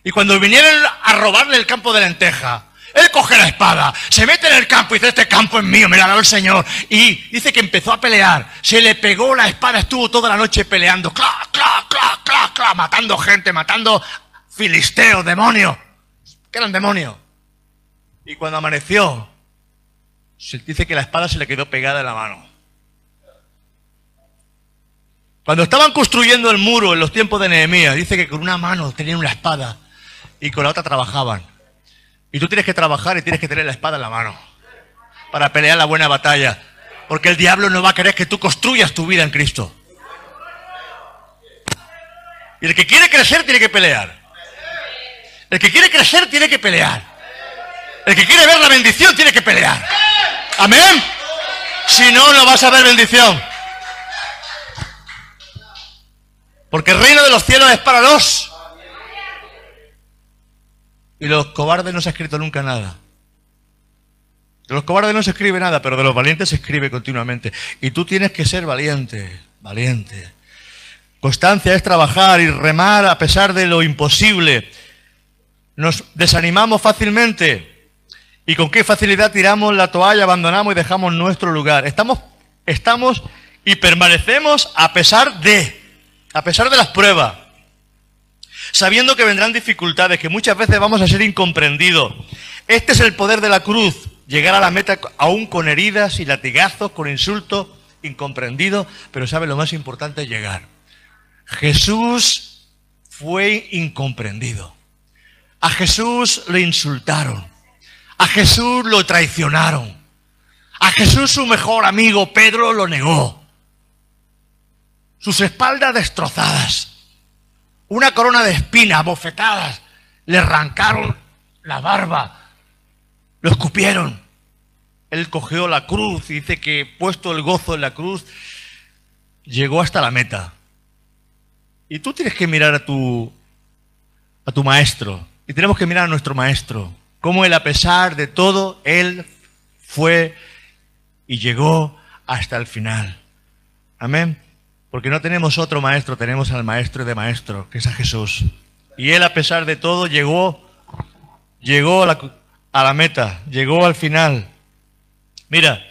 [SPEAKER 1] Y cuando vinieron a robarle el campo de lenteja, él coge la espada, se mete en el campo y dice, este campo es mío, me lo ha dado el Señor. Y dice que empezó a pelear, se le pegó la espada, estuvo toda la noche peleando, cla, cla, cla, cla, cla, matando gente, matando filisteos, demonios. que eran demonios. Y cuando amaneció, se dice que la espada se le quedó pegada en la mano. Cuando estaban construyendo el muro en los tiempos de Nehemías, dice que con una mano tenían una espada y con la otra trabajaban. Y tú tienes que trabajar y tienes que tener la espada en la mano para pelear la buena batalla. Porque el diablo no va a querer que tú construyas tu vida en Cristo. Y el que quiere crecer tiene que pelear. El que quiere crecer tiene que pelear. El que quiere ver la bendición tiene que pelear. Amén. Si no, no vas a ver bendición. Porque el reino de los cielos es para los. Y los cobardes no se ha escrito nunca nada. De los cobardes no se escribe nada, pero de los valientes se escribe continuamente. Y tú tienes que ser valiente, valiente. Constancia es trabajar y remar a pesar de lo imposible. Nos desanimamos fácilmente. ¿Y con qué facilidad tiramos la toalla, abandonamos y dejamos nuestro lugar? Estamos, estamos y permanecemos a pesar de, a pesar de las pruebas. Sabiendo que vendrán dificultades, que muchas veces vamos a ser incomprendidos. Este es el poder de la cruz llegar a la meta aún con heridas y latigazos, con insultos, incomprendidos, pero sabe lo más importante, llegar. Jesús fue incomprendido. A Jesús le insultaron. A Jesús lo traicionaron. A Jesús su mejor amigo Pedro lo negó. Sus espaldas destrozadas. Una corona de espinas, bofetadas. Le arrancaron la barba lo escupieron. Él cogió la cruz y dice que puesto el gozo en la cruz, llegó hasta la meta. Y tú tienes que mirar a tu, a tu maestro. Y tenemos que mirar a nuestro maestro. Cómo él, a pesar de todo, él fue y llegó hasta el final. Amén. Porque no tenemos otro maestro, tenemos al maestro de maestro, que es a Jesús. Y él, a pesar de todo, llegó, llegó a la, meta, llegó al final. Mira,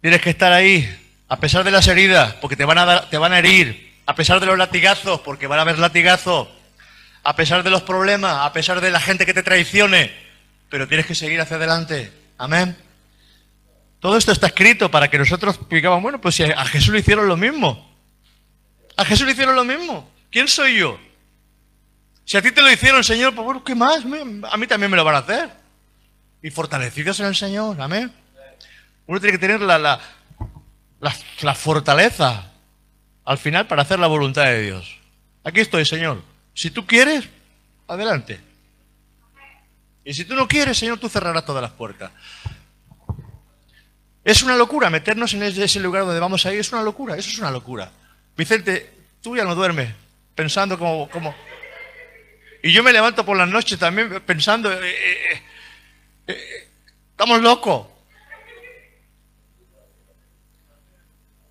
[SPEAKER 1] tienes que estar ahí, a pesar de las heridas, porque te van a, te van a herir, a pesar de los latigazos, porque van a haber latigazos, a pesar de los problemas, a pesar de la gente que te traicione, pero tienes que seguir hacia adelante. Amén. Todo esto está escrito para que nosotros digamos, bueno, pues si a Jesús le hicieron lo mismo. A Jesús le hicieron lo mismo. ¿Quién soy yo? Si a ti te lo hicieron, Señor, pues bueno, ¿qué más? A mí también me lo van a hacer. Y fortalecidos en el Señor, amén. Uno tiene que tener la, la, la, fortaleza al final para hacer la voluntad de Dios. Aquí estoy, Señor. Si tú quieres, adelante. Y si tú no quieres, Señor, tú cerrarás todas las puertas. Es una locura meternos en ese lugar donde vamos a ir. Es una locura, eso es una locura. Vicente, tú ya no duermes pensando como, como, y yo me levanto por las noches también pensando, eh, eh, eh, estamos locos.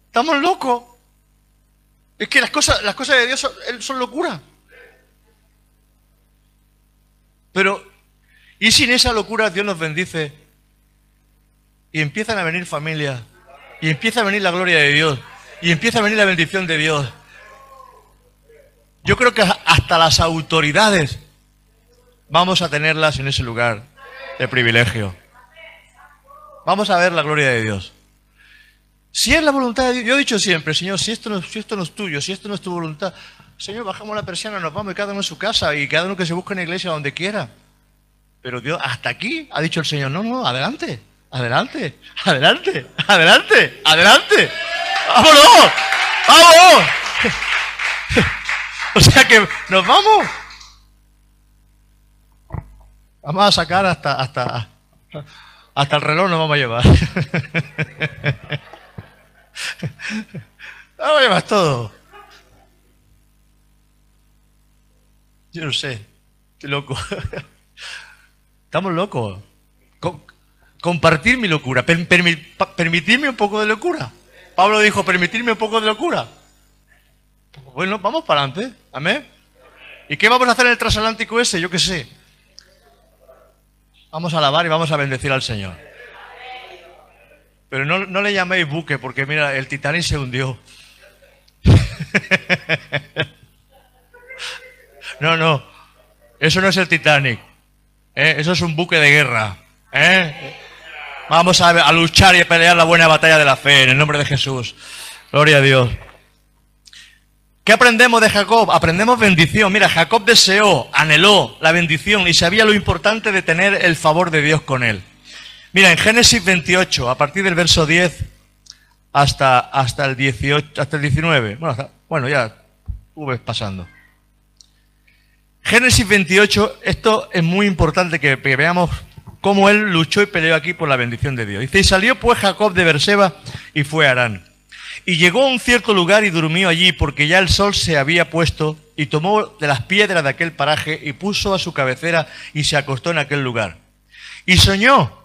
[SPEAKER 1] Estamos locos. Es que las cosas, las cosas de Dios son, son locura. Pero, ¿y sin esa locura Dios nos bendice? Y empiezan a venir familias. Y empieza a venir la gloria de Dios. Y empieza a venir la bendición de Dios. Yo creo que hasta las autoridades vamos a tenerlas en ese lugar de privilegio. Vamos a ver la gloria de Dios. Si es la voluntad de Dios, yo he dicho siempre, Señor, si esto, no, si esto no es tuyo, si esto no es tu voluntad, Señor, bajamos la persiana, nos vamos y cada uno en su casa y cada uno que se busque en la iglesia donde quiera. Pero Dios, hasta aquí ha dicho el Señor, no, no, adelante, adelante, adelante, adelante, adelante. ¡Vámonos! ¡Vamos! O sea que nos vamos. Vamos a sacar hasta, hasta, hasta el reloj nos vamos a llevar. Vamos a llevar todo. Yo no sé. Estoy loco. Estamos locos. compartir mi locura. permitirme un poco de locura. Pablo dijo, permitirme un poco de locura. Bueno, vamos para adelante. Amén. ¿Y qué vamos a hacer en el transatlántico ese? Yo qué sé. Vamos a alabar y vamos a bendecir al Señor. Pero no, no le llaméis buque porque mira, el Titanic se hundió. no, no. Eso no es el Titanic. ¿eh? Eso es un buque de guerra. ¿eh? Vamos a, luchar y a pelear la buena batalla de la fe en el nombre de Jesús. Gloria a Dios. ¿Qué aprendemos de Jacob? Aprendemos bendición. Mira, Jacob deseó, anheló la bendición y sabía lo importante de tener el favor de Dios con él. Mira, en Génesis 28, a partir del verso 10 hasta, hasta, el, 18, hasta el 19, bueno, bueno ya tú pasando. Génesis 28, esto es muy importante que, veamos cómo él luchó y peleó aquí por la bendición de Dios. Dice, y salió pues Jacob de Berseba y fue a Harán. Y llegó a un cierto lugar y durmió allí, porque ya el sol se había puesto, y tomó de las piedras de aquel paraje y puso a su cabecera y se acostó en aquel lugar. Y soñó,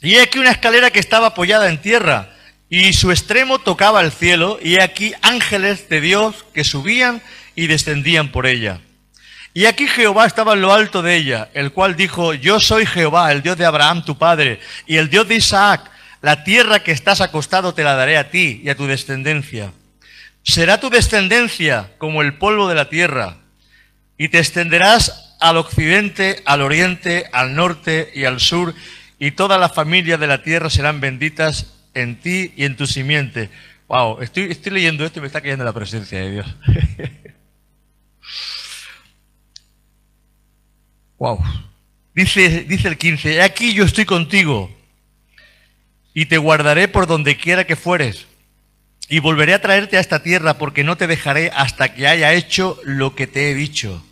[SPEAKER 1] y he aquí una escalera que estaba apoyada en tierra, y su extremo tocaba el cielo, y he aquí ángeles de Dios que subían y descendían por ella. Y aquí Jehová estaba en lo alto de ella, el cual dijo, yo soy Jehová, el Dios de Abraham tu padre, y el Dios de Isaac, la tierra que estás acostado te la daré a ti y a tu descendencia. Será tu descendencia como el polvo de la tierra, y te extenderás al occidente, al oriente, al norte y al sur, y todas las familias de la tierra serán benditas en ti y en tu simiente. Wow, estoy, estoy leyendo esto y me está cayendo la presencia de Dios. wow. Dice, dice el 15, "He aquí yo estoy contigo y te guardaré por donde quiera que fueres. Y volveré a traerte a esta tierra porque no te dejaré hasta que haya hecho lo que te he dicho.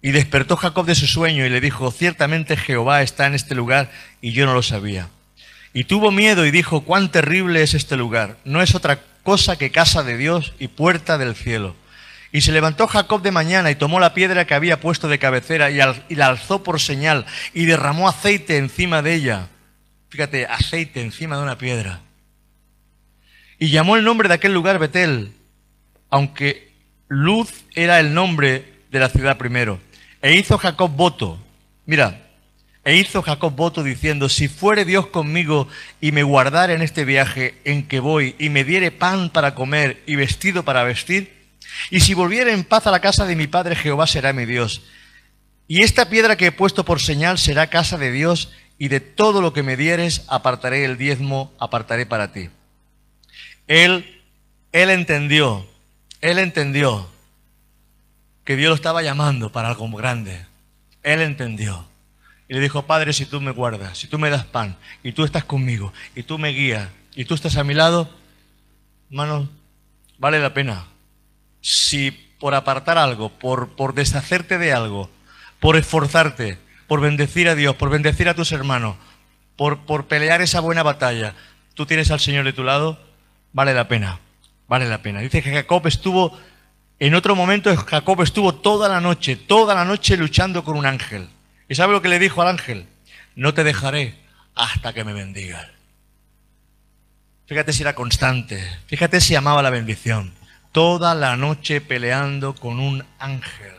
[SPEAKER 1] Y despertó Jacob de su sueño y le dijo, ciertamente Jehová está en este lugar y yo no lo sabía. Y tuvo miedo y dijo, cuán terrible es este lugar. No es otra cosa que casa de Dios y puerta del cielo. Y se levantó Jacob de mañana y tomó la piedra que había puesto de cabecera y, la alzó por señal y derramó aceite encima de ella. Fíjate, aceite encima de una piedra. Y llamó el nombre de aquel lugar Betel, aunque Luz era el nombre de la ciudad primero. E hizo Jacob voto. Mira, e hizo Jacob voto diciendo, si fuere Dios conmigo y me guardare en este viaje en que voy y me diere pan para comer y vestido para vestir, y si volviere en paz a la casa de mi padre Jehová será mi Dios. Y esta piedra que he puesto por señal será casa de Dios y de todo lo que me dieres apartaré el diezmo, apartaré para ti. Él, él entendió, él entendió que Dios lo estaba llamando para algo grande. Él entendió. Y le dijo, Padre, si tú me guardas, si tú me das pan, y tú estás conmigo, y tú me guías, y tú estás a mi lado, hermano, vale la pena. Si por apartar algo, por, por deshacerte de algo, por esforzarte, por bendecir a Dios, por bendecir a tus hermanos, por, por pelear esa buena batalla, tú tienes al Señor de tu lado, vale la pena, vale la pena. Dice que Jacob estuvo, en otro momento Jacob estuvo toda la noche, toda la noche luchando con un ángel. ¿Y sabe lo que le dijo al ángel? No te dejaré hasta que me bendigas. Fíjate si era constante, fíjate si amaba la bendición. Toda la noche peleando con un ángel,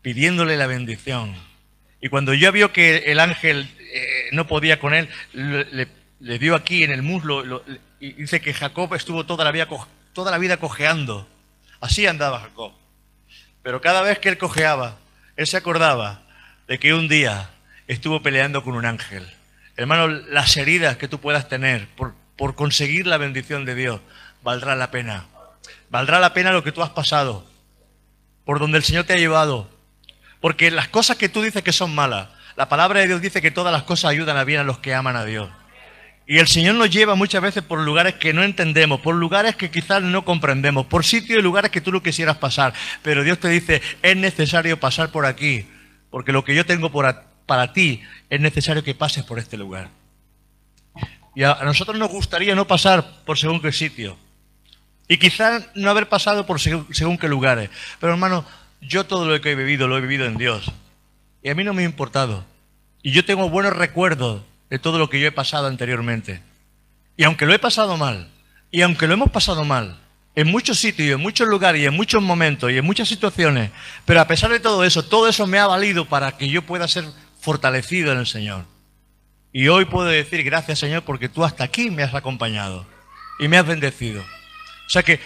[SPEAKER 1] pidiéndole la bendición. Y cuando yo vio que el ángel eh, no podía con él, le, dio aquí en el muslo, lo- y dice que Jacob estuvo toda la, vida, toda la vida cojeando. Así andaba Jacob. Pero cada vez que él cojeaba, él se acordaba de que un día estuvo peleando con un ángel. Hermano, las heridas que tú puedas tener por, por conseguir la bendición de Dios, valdrá la pena. Valdrá la pena lo que tú has pasado, por donde el Señor te ha llevado. Porque las cosas que tú dices que son malas, la palabra de Dios dice que todas las cosas ayudan a bien a los que aman a Dios. Y el Señor nos lleva muchas veces por lugares que no entendemos, por lugares que quizás no comprendemos, por sitios y lugares que tú no quisieras pasar. Pero Dios te dice, es necesario pasar por aquí, porque lo que yo tengo para ti es necesario que pases por este lugar. Y a, a nosotros nos gustaría no pasar por según qué sitio. Y quizás no haber pasado por según, qué lugares. Pero hermano, yo todo lo que he vivido lo he vivido en Dios. Y a mí no me ha importado. Y yo tengo buenos recuerdos de todo lo que yo he pasado anteriormente. Y aunque lo he pasado mal, y aunque lo hemos pasado mal, en muchos sitios, en muchos lugares, y en muchos momentos, y en muchas situaciones, pero a pesar de todo eso, todo eso me ha valido para que yo pueda ser fortalecido en el Señor. Y hoy puedo decir gracias Señor porque tú hasta aquí me has acompañado y me has bendecido. O sea que,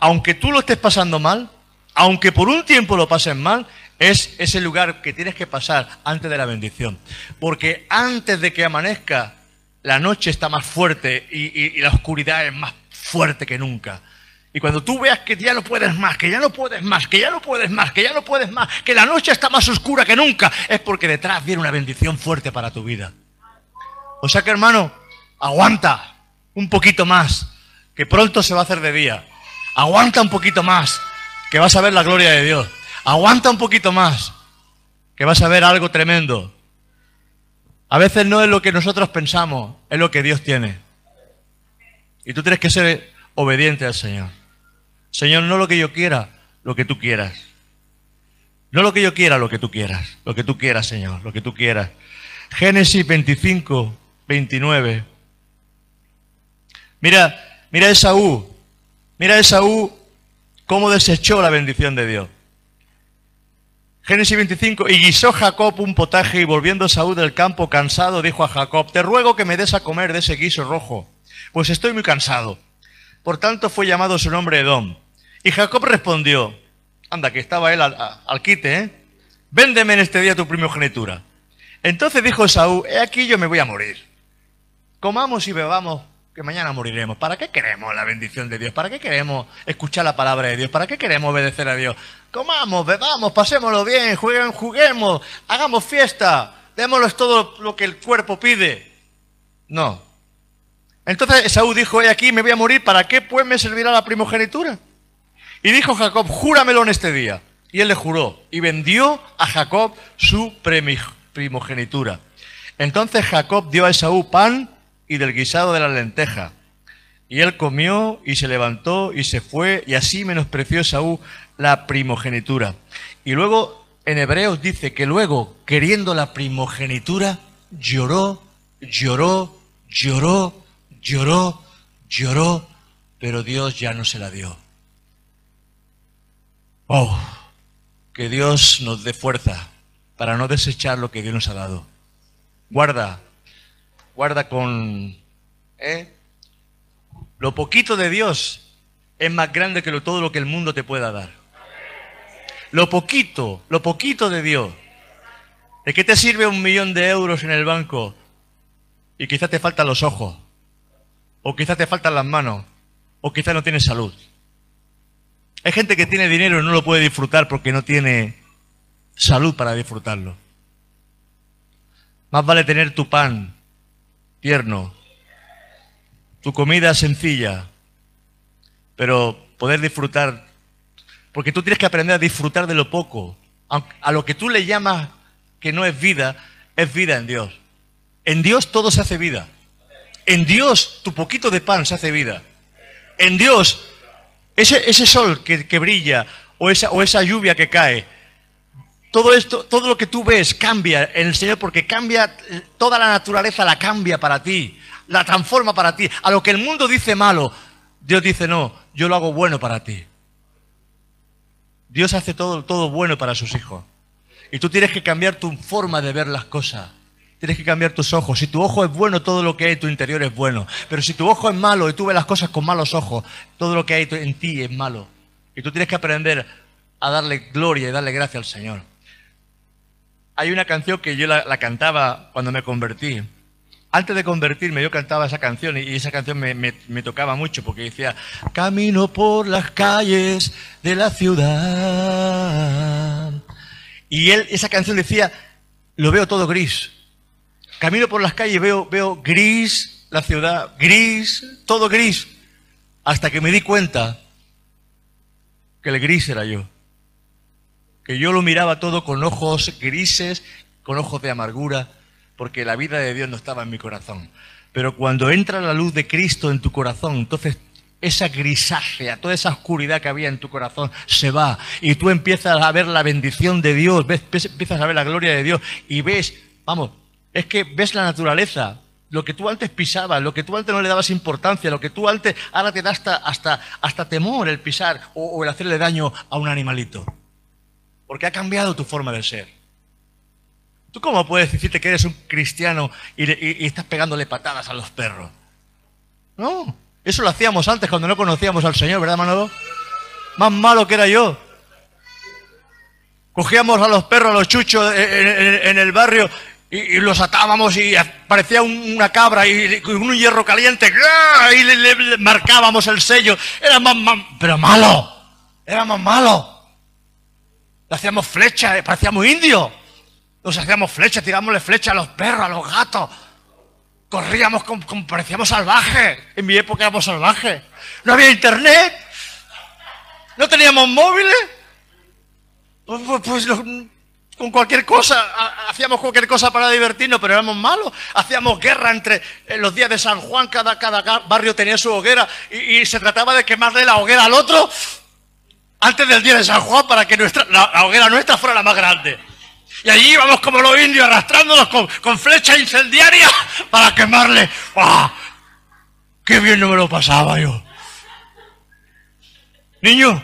[SPEAKER 1] aunque tú lo estés pasando mal, aunque por un tiempo lo pases mal, es ese lugar que tienes que pasar antes de la bendición. Porque antes de que amanezca, la noche está más fuerte y, y- y la oscuridad es más fuerte que nunca. Y cuando tú veas que ya no puedes más, que ya no puedes más, que ya no puedes más, que ya no puedes más, que la noche está más oscura que nunca, es porque detrás viene una bendición fuerte para tu vida. O sea que hermano, aguanta un poquito más, que pronto se va a hacer de día. Aguanta un poquito más, que vas a ver la gloria de Dios. Aguanta un poquito más, que vas a ver algo tremendo. A veces no es lo que nosotros pensamos, es lo que Dios tiene. Y tú tienes que ser obediente al Señor. Señor, no lo que yo quiera, lo que tú quieras. No lo que yo quiera, lo que tú quieras. Lo que tú quieras, Señor, lo que tú quieras. Génesis 25, 29. Mira, mira Esaú. Mira Esaú cómo desechó la bendición de Dios. Génesis 25, y guisó Jacob un potaje y volviendo Saúl del campo cansado dijo a Jacob, te ruego que me des a comer de ese guiso rojo, pues estoy muy cansado. Por tanto fue llamado su nombre Edom. Y Jacob respondió, anda, que estaba él al, a- al quite, ¿eh? Véndeme en este día tu primogenitura. Entonces dijo Saúl, he aquí yo me voy a morir. Comamos y bebamos, que mañana moriremos. ¿Para qué queremos la bendición de Dios? ¿Para qué queremos escuchar la palabra de Dios? ¿Para qué queremos obedecer a Dios? Comamos, bebamos, pasémoslo bien, juguemos, juguemos, hagamos fiesta, démosles todo lo que el cuerpo pide. No. Entonces Saúl dijo, he aquí me voy a morir, ¿para qué pues me servirá la primogenitura? Y dijo Jacob, júramelo en este día. Y él le juró y vendió a Jacob su primogenitura. Entonces Jacob dio a Esaú pan y del guisado de la lenteja. Y él comió y se levantó y se fue y así menospreció Esaú la primogenitura. Y luego en Hebreos dice que luego, queriendo la primogenitura, lloró, lloró, lloró, lloró, lloró, pero Dios ya no se la dio. Oh, que Dios nos dé fuerza para no desechar lo que Dios nos ha dado. Guarda, guarda con... ¿eh? Lo poquito de Dios es más grande que lo- todo lo que el mundo te pueda dar. Lo poquito, lo poquito de Dios. ¿De qué te sirve un millón de euros en el banco y quizás te faltan los ojos? O quizás te faltan las manos. O quizás no tienes salud. Hay gente que tiene dinero y no lo puede disfrutar porque no tiene salud para disfrutarlo. Más vale tener tu pan tierno, tu comida sencilla, pero poder disfrutar, porque tú tienes que aprender a disfrutar de lo poco. A lo que tú le llamas que no es vida, es vida en Dios. En Dios todo se hace vida. En Dios tu poquito de pan se hace vida. En Dios ese, ese sol que, que brilla o esa, o esa lluvia que cae, todo esto, todo lo que tú ves cambia en el Señor porque cambia, eh, toda la naturaleza la cambia para ti, la transforma para ti. A lo que el mundo dice malo, Dios dice no, yo lo hago bueno para ti. Dios hace todo, todo bueno para sus hijos. Y tú tienes que cambiar tu forma de ver las cosas. Tienes que cambiar tus ojos. Si tu ojo es bueno, todo lo que hay en tu interior es bueno. Pero si tu ojo es malo y tú ves las cosas con malos ojos, todo lo que hay en ti es malo. Y tú tienes que aprender a darle gloria y darle gracia al Señor. Hay una canción que yo la, cantaba cuando me convertí. Antes de convertirme yo cantaba esa canción y esa canción me, tocaba mucho porque decía, camino por las calles de la ciudad. Y él, esa canción decía, lo veo todo gris. Camino por las calles veo, veo gris la ciudad, gris, todo gris. Hasta que me di cuenta que el gris era yo. Que yo lo miraba todo con ojos grises, con ojos de amargura, porque la vida de Dios no estaba en mi corazón. Pero cuando entra la luz de Cristo en tu corazón, entonces esa grisácea, toda esa oscuridad que había en tu corazón se va y tú empiezas a ver la bendición de Dios, ves, ves- empiezas a ver la gloria de Dios y ves, vamos, es que ves la naturaleza, lo que tú antes pisabas, lo que tú antes no le dabas importancia, lo que tú antes ahora te da hasta, hasta, hasta temor el pisar o, o el hacerle daño a un animalito. Porque ha cambiado tu forma de ser. ¿Tú cómo puedes decirte que eres un cristiano y, estás pegándole patadas a los perros? No, eso lo hacíamos antes cuando no conocíamos al Señor, ¿verdad, Manolo? Más malo que era yo. Cogíamos a los perros, a los chuchos en, en- el barrio y, los atábamos y parecía un- una cabra y con un hierro caliente ¡ah! y le, marcábamos el sello. Era más, más- pero malo, era más malo. Le hacíamos flechas, eh, parecíamos indios. Nos hacíamos flechas, tirámosle flechas a los perros, a los gatos. Corríamos como, parecíamos salvajes. En mi época éramos salvajes. No había internet. No teníamos móviles. Pues, pues- pues con cualquier cosa, ha- hacíamos cualquier cosa para divertirnos, pero éramos malos. Hacíamos guerra entre en los días de San Juan, cada, cada barrio tenía su hoguera y se trataba de quemarle la hoguera al otro antes del día de San Juan para que nuestra, la, la hoguera nuestra fuera la más grande. Y allí íbamos como los indios arrastrándonos con, con flechas incendiarias para quemarle. ¡Ah! ¡Qué bien no me lo pasaba yo! Niño,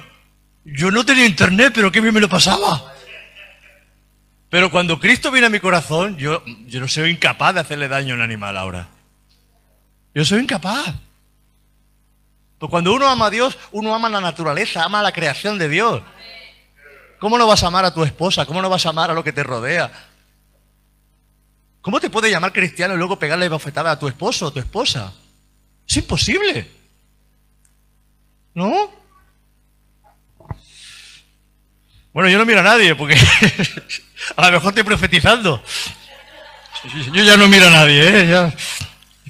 [SPEAKER 1] yo no tenía internet, pero qué bien me lo pasaba. Pero cuando Cristo viene a mi corazón, yo, yo no soy incapaz de hacerle daño a un animal ahora. Yo soy incapaz. Pues cuando uno ama a Dios, uno ama la naturaleza, ama la creación de Dios. ¿Cómo no vas a amar a tu esposa? ¿Cómo no vas a amar a lo que te rodea? ¿Cómo te puede llamar cristiano y luego pegarle bofetada a tu esposo o tu esposa? Es imposible. ¿No? Bueno, yo no miro a nadie porque a lo mejor estoy profetizando. Yo ya no miro a nadie, ¿eh?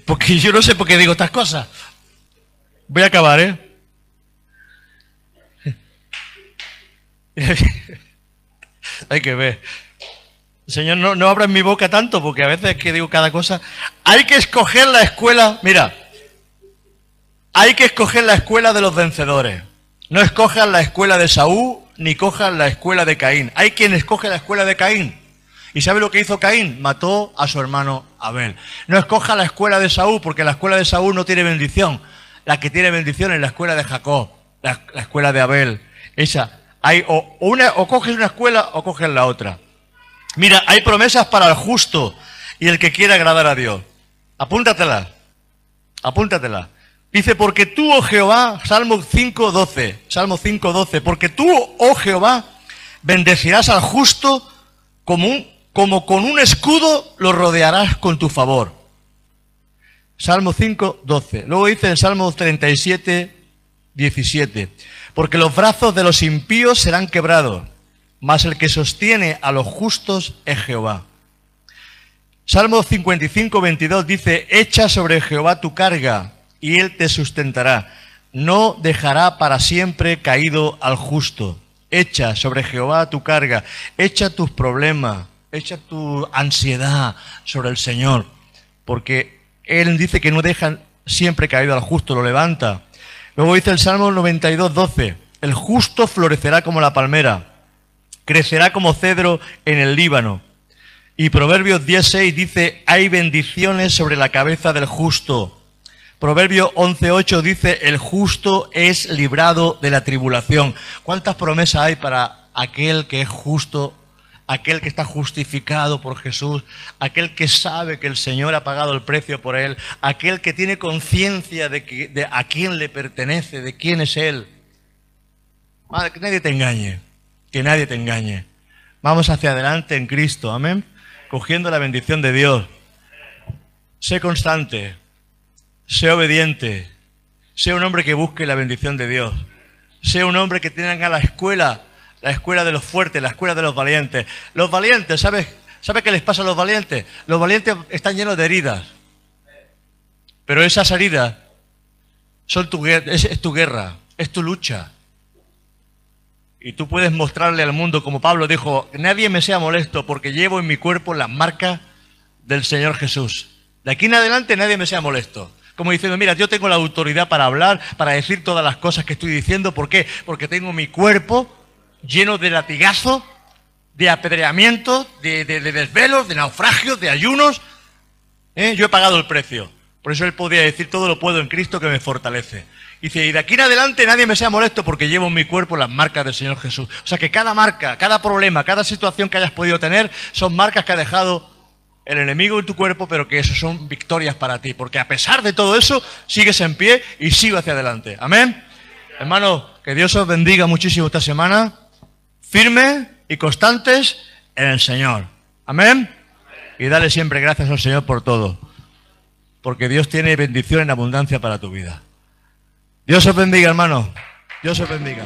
[SPEAKER 1] Porque yo no sé por qué digo estas cosas. Voy a acabar, ¿eh? Hay que ver. Señor, no, no abras mi boca tanto porque a veces que digo cada cosa. Hay que escoger la escuela. Mira, hay que escoger la escuela de los vencedores. No escojan la escuela de Saúl ni cojan la escuela de Caín. Hay quien escoge la escuela de Caín. ¿Y sabe lo que hizo Caín? Mató a su hermano Abel. No escoja la escuela de Saúl porque la escuela de Saúl no tiene bendición. La que tiene bendición es la escuela de Jacob, la, la escuela de Abel. Esa. Hay o, coges una escuela o coges la otra. Mira, hay promesas para el justo y el que quiera agradar a Dios. Apúntatelas. Apúntatela. Dice, porque tú, oh Jehová, Salmo 5.12, Salmo 5.12, porque tú, oh Jehová, bendecirás al justo como, un- como con un escudo lo rodearás con tu favor. Salmo 5.12. Luego dice en Salmo 37.17, porque los brazos de los impíos serán quebrados, mas el que sostiene a los justos es Jehová. Salmo 55, 22 dice, echa sobre Jehová tu carga y él te sustentará. No dejará para siempre caído al justo. Echa sobre Jehová tu carga, echa tus problemas, echa tu ansiedad sobre el Señor, porque él dice que no deja siempre caído al justo, lo levanta. Luego dice el Salmo 92, 12, el justo florecerá como la palmera, crecerá como cedro en el Líbano. Y Proverbios 10.6 dice, hay bendiciones sobre la cabeza del justo. Proverbio 11.8 dice, el justo es librado de la tribulación. ¿Cuántas promesas hay para aquel que es justo, aquel que está justificado por Jesús, aquel que sabe que el Señor ha pagado el precio por él, aquel que tiene conciencia de, a quién le pertenece, de quién es él? Madre, que nadie te engañe, que nadie te engañe. Vamos hacia adelante en Cristo, amén. Cogiendo la bendición de Dios. Sé constante, sé obediente, sé un hombre que busque la bendición de Dios. Sé un hombre que tenga la escuela, la escuela de los fuertes, la escuela de los valientes. Los valientes, ¿sabes? ¿Sabe qué les pasa a los valientes? Los valientes están llenos de heridas. Pero esas heridas son tu, es, tu guerra, es tu lucha. Y tú puedes mostrarle al mundo, como Pablo dijo, nadie me sea molesto porque llevo en mi cuerpo las marcas del Señor Jesús. De aquí en adelante nadie me sea molesto. Como diciendo, mira, yo tengo la autoridad para hablar, para decir todas las cosas que estoy diciendo. ¿Por qué? Porque tengo mi cuerpo lleno de latigazos, de apedreamientos, de, de- de desvelos, de naufragios, de ayunos. ¿Eh? Yo he pagado el precio. Por eso él podía decir, todo lo puedo en Cristo que me fortalece. Dice, y de aquí en adelante nadie me sea molesto porque llevo en mi cuerpo las marcas del Señor Jesús. O sea que cada marca, cada problema, cada situación que hayas podido tener son marcas que ha dejado el enemigo en tu cuerpo, pero que eso son victorias para ti. Porque a pesar de todo eso, sigues en pie y sigo hacia adelante. Amén. Hermano, que Dios os bendiga muchísimo esta semana. Firme y constantes en el Señor. Amén. Y dale siempre gracias al Señor por todo. Porque Dios tiene bendición en abundancia para tu vida. Dios os bendiga, hermano. Dios os bendiga.